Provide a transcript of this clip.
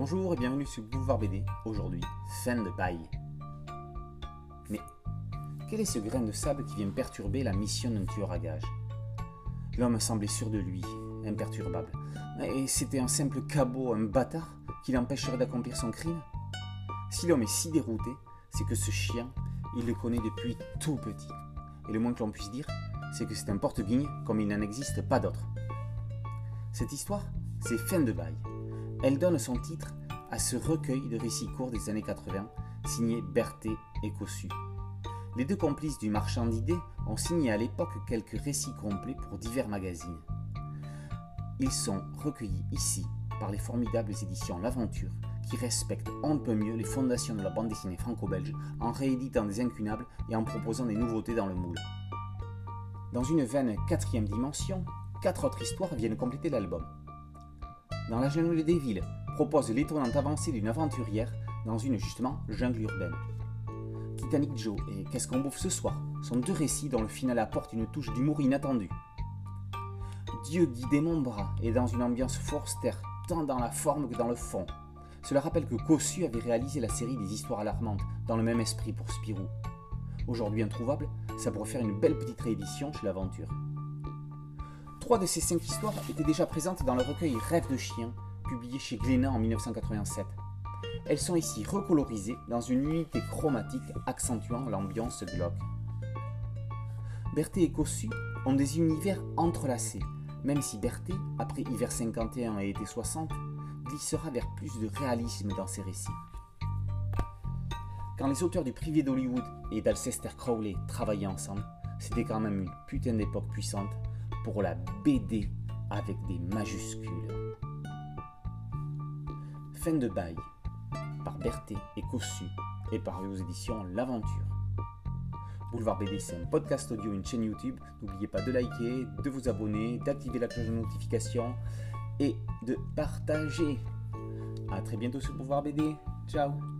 Bonjour et bienvenue sur Boulevard BD. Aujourd'hui, fin de bail. Mais quel est ce grain de sable qui vient perturber la mission d'un tueur à gages? L'homme semblait sûr de lui, imperturbable. Et c'était un simple cabot, un bâtard, qui l'empêcherait d'accomplir son crime? Si l'homme est si dérouté, c'est que ce chien, il le connaît depuis tout petit. Et le moins que l'on puisse dire, c'est que c'est un porte-guigne comme il n'en existe pas d'autre. Cette histoire, c'est Fin de bail. Elle donne son titre à ce recueil de récits courts des années 80, signé Berthet et Cossu. Les deux complices du marchand d'idées ont signé à l'époque quelques récits complets pour divers magazines. Ils sont recueillis ici par les formidables éditions L'Aventure, qui respectent un peu mieux les fondations de la bande dessinée franco-belge en rééditant des incunables et en proposant des nouveautés dans le moule. Dans une veine quatrième dimension, quatre autres histoires viennent compléter l'album. Dans la jungle des villes, propose l'étonnante avancée d'une aventurière dans une justement jungle urbaine. Titanic Joe et Qu'est-ce qu'on bouffe ce soir sont deux récits dont le final apporte une touche d'humour inattendue. Dieu dit des bras est dans une ambiance Forster tant dans la forme que dans le fond. Cela rappelle que Cossu avait réalisé la série des histoires alarmantes dans le même esprit pour Spirou. Aujourd'hui introuvable, ça pourrait faire une belle petite réédition chez l'Aventure. Trois de ces cinq histoires étaient déjà présentes dans le recueil Rêve de chien, publié chez Glénat en 1987. Elles sont ici recolorisées dans une unité chromatique accentuant l'ambiance glauque. Berthet et Cossu ont des univers entrelacés, même si Berthet, après Hiver 51 et Été 60, glissera vers plus de réalisme dans ses récits. Quand les auteurs du privé d'Hollywood et d'Alcester Crowley travaillaient ensemble, c'était quand même une putain d'époque puissante pour la BD avec des majuscules. Fin de bail par Berthet et Cossu et par aux éditions L'Aventure. Boulevard BD, c'est un podcast audio, une chaîne YouTube. N'oubliez pas de liker, de vous abonner, d'activer la cloche de notification et de partager. A très bientôt sur Boulevard BD. Ciao